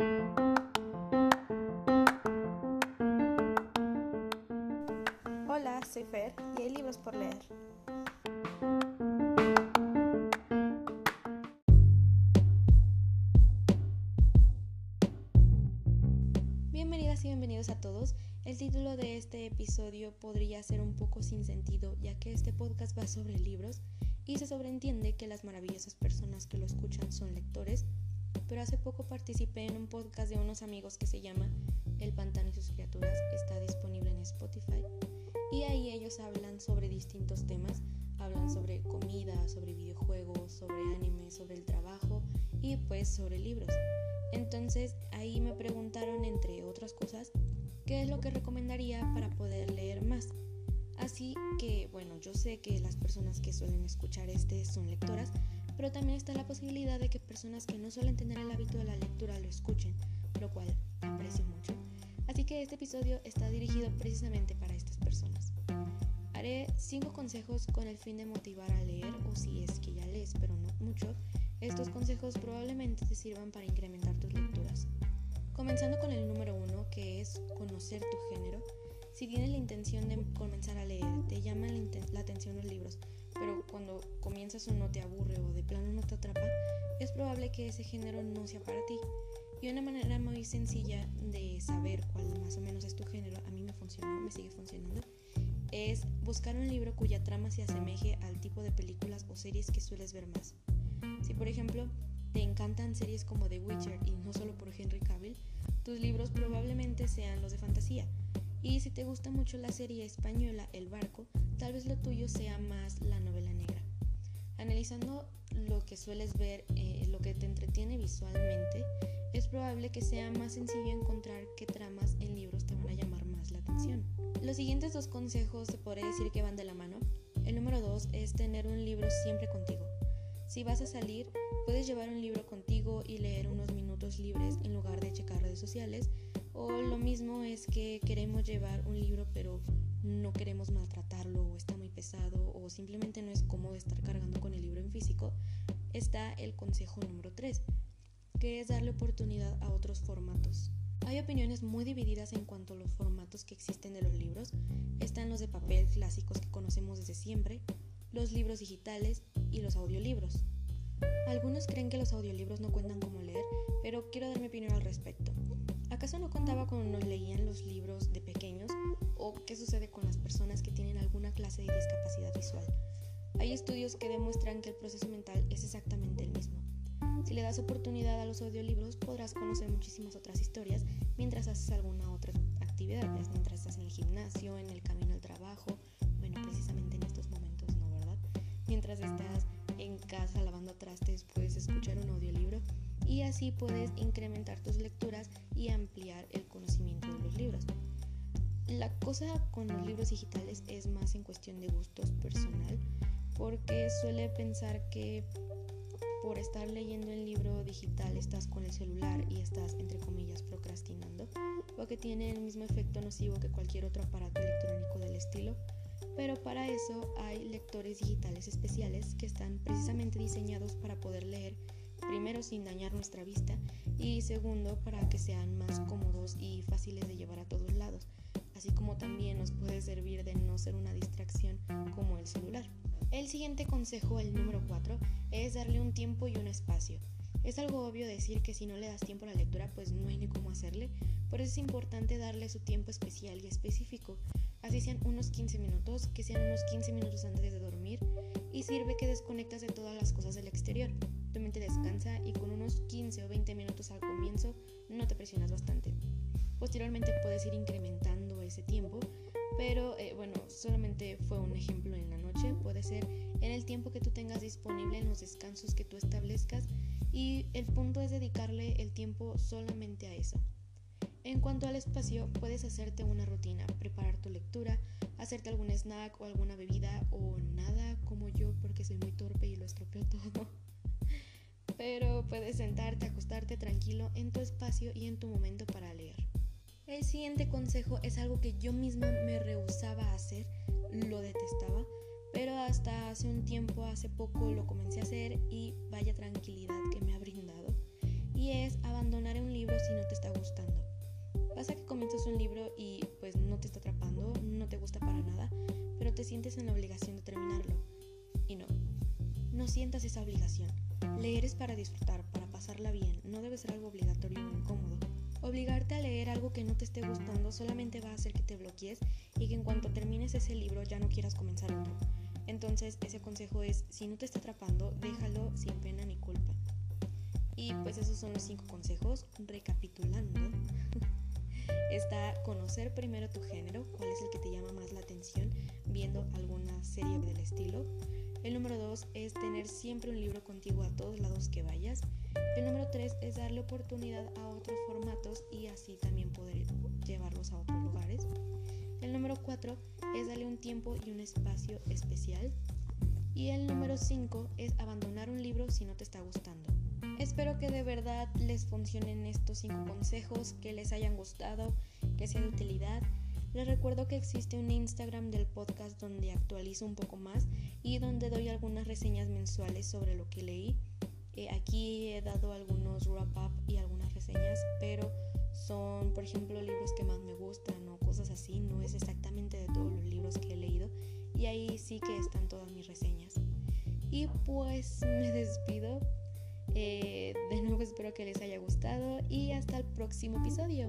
Hola, soy Fer y hay libros por leer. Bienvenidas y bienvenidos a todos. El título de este episodio podría ser un poco sin sentido, ya que este podcast va sobre libros y se sobreentiende que las maravillosas personas que lo escuchan son lectores, pero hace poco participé en un podcast de unos amigos que se llama El pantano y sus criaturas, está disponible en Spotify, y ahí ellos hablan sobre distintos temas, hablan sobre comida, sobre videojuegos, sobre anime, sobre el trabajo y pues sobre libros. Entonces ahí me preguntaron, entre otras cosas, qué es lo que recomendaría para poder leer más. Así que, bueno, yo sé que las personas que suelen escuchar este son lectoras, pero también está la posibilidad de que personas que no suelen tener el hábito de la lectura lo escuchen, lo cual aprecio mucho. Así que este episodio está dirigido precisamente para estas personas. Haré 5 consejos con el fin de motivar a leer, o si es que ya lees, pero no mucho, estos consejos probablemente te sirvan para incrementar tus lecturas. Comenzando con el número uno, que es conocer tu género. Si tienes la intención de comenzar a leer, te llaman la, atención los libros, pero cuando comienzas uno te aburre o de plano no te atrapa, es probable que ese género no sea para ti. Y una manera muy sencilla de saber cuál más o menos es tu género, a mí me funcionó, me sigue funcionando, es buscar un libro cuya trama se asemeje al tipo de películas o series que sueles ver más. Si por ejemplo te encantan series como The Witcher y no solo por Henry Cavill, tus libros probablemente sean los de fantasía. Y si te gusta mucho la serie española El Barco, tal vez lo tuyo sea más la novela negra. Analizando lo que sueles ver, eh, lo que te entretiene visualmente, es probable que sea más sencillo encontrar qué tramas en libros te van a llamar más la atención. Los siguientes dos consejos se podría decir que van de la mano. El número dos es tener un libro siempre contigo. Si vas a salir, puedes llevar un libro contigo y leer unos minutos libres en lugar de checar redes sociales. O lo mismo es que queremos llevar un libro pero no queremos maltratarlo o está muy pesado o simplemente no es cómodo estar cargando con el libro en físico. Está el consejo número 3, que es darle oportunidad a otros formatos. Hay opiniones muy divididas en cuanto a los formatos que existen de los libros. Están los de papel clásicos que conocemos desde siempre, los libros digitales y los audiolibros. Algunos creen que los audiolibros no cuentan como leer, pero quiero dar mi opinión al respecto. ¿Acaso no contaba cuando nos leían los libros de pequeños? ¿O qué sucede con las personas que tienen alguna clase de discapacidad visual? Hay estudios que demuestran que el proceso mental es exactamente el mismo. Si le das oportunidad a los audiolibros podrás conocer muchísimas otras historias mientras haces alguna otra actividad, mientras estás en el gimnasio, en el camino al trabajo, bueno, precisamente en estos momentos no, ¿verdad? Mientras estás en casa lavando trastes puedes escuchar un audiolibro y así puedes incrementar tus lecturas y ampliar el conocimiento de los libros. La cosa con los libros digitales es más en cuestión de gustos personal porque suele pensar que por estar leyendo el libro digital estás con el celular y estás entre comillas procrastinando o que tiene el mismo efecto nocivo que cualquier otro aparato electrónico del estilo. Pero para eso hay lectores digitales especiales que están precisamente diseñados para poder leer, primero sin dañar nuestra vista y segundo para que sean más cómodos y fáciles de llevar a todos lados, así como también nos puede servir de no ser una distracción como el celular. El siguiente consejo, el número 4, es darle un tiempo y un espacio. Es algo obvio decir que si no le das tiempo a la lectura, pues no hay ni cómo hacerle, por eso es importante darle su tiempo especial y específico, así sean unos 15 minutos, que sean unos 15 minutos antes de dormir y sirve que desconectas de todas las cosas del exterior. Tu mente descansa y con unos 15 o 20 minutos al comienzo no te presionas bastante. Posteriormente puedes ir incrementando ese tiempo, pero eh, bueno, solamente fue un ejemplo en la noche, puede ser en el tiempo que tú tengas disponible, en los descansos que tú establezcas y el punto es dedicarle el tiempo solamente a eso. En cuanto al espacio, puedes hacerte una rutina, preparar tu lectura, hacerte algún snack o alguna bebida o nada como yo porque soy muy torpe y lo estropeo todo. Pero puedes sentarte, acostarte tranquilo en tu espacio y en tu momento para leer. El siguiente consejo es algo que yo misma me rehusaba a hacer, lo detestaba, pero hasta hace un tiempo, hace poco lo comencé a hacer y vaya tranquilidad que me ha brindado y es abandonar un libro si no te está gustando. Pasa que comienzas un libro y pues no te está atrapando, no te gusta para nada, pero te sientes en la obligación de terminarlo. Y no, no sientas esa obligación. Leer es para disfrutar, para pasarla bien, no debe ser algo obligatorio o incómodo. Obligarte a leer algo que no te esté gustando solamente va a hacer que te bloquees y que en cuanto termines ese libro ya no quieras comenzar otro. Entonces ese consejo es, si no te está atrapando, déjalo sin pena ni culpa. Y pues esos son los cinco consejos. Recapitulando, está conocer primero tu género, cuál es el que te llama más la atención viendo alguna serie del estilo. El número dos es tener siempre un libro contigo a todos lados que vayas. El número tres es darle oportunidad a otros formatos y así también poder llevarlos a otros lugares. El número cuatro es darle un tiempo y un espacio especial. Y el número cinco es abandonar un libro si no te está gustando. Espero que de verdad les funcionen estos cinco consejos, que les hayan gustado, que sea de utilidad. Les recuerdo que existe un Instagram del podcast donde actualizo un poco más y donde doy algunas reseñas mensuales sobre lo que leí. Eh, aquí he dado algunos wrap up y algunas reseñas, pero son, por ejemplo, libros que más me gustan o cosas así. No es exactamente de todos los libros que he leído y ahí sí que están todas mis reseñas. Y pues me despido. Eh, de nuevo espero que les haya gustado y hasta el próximo episodio.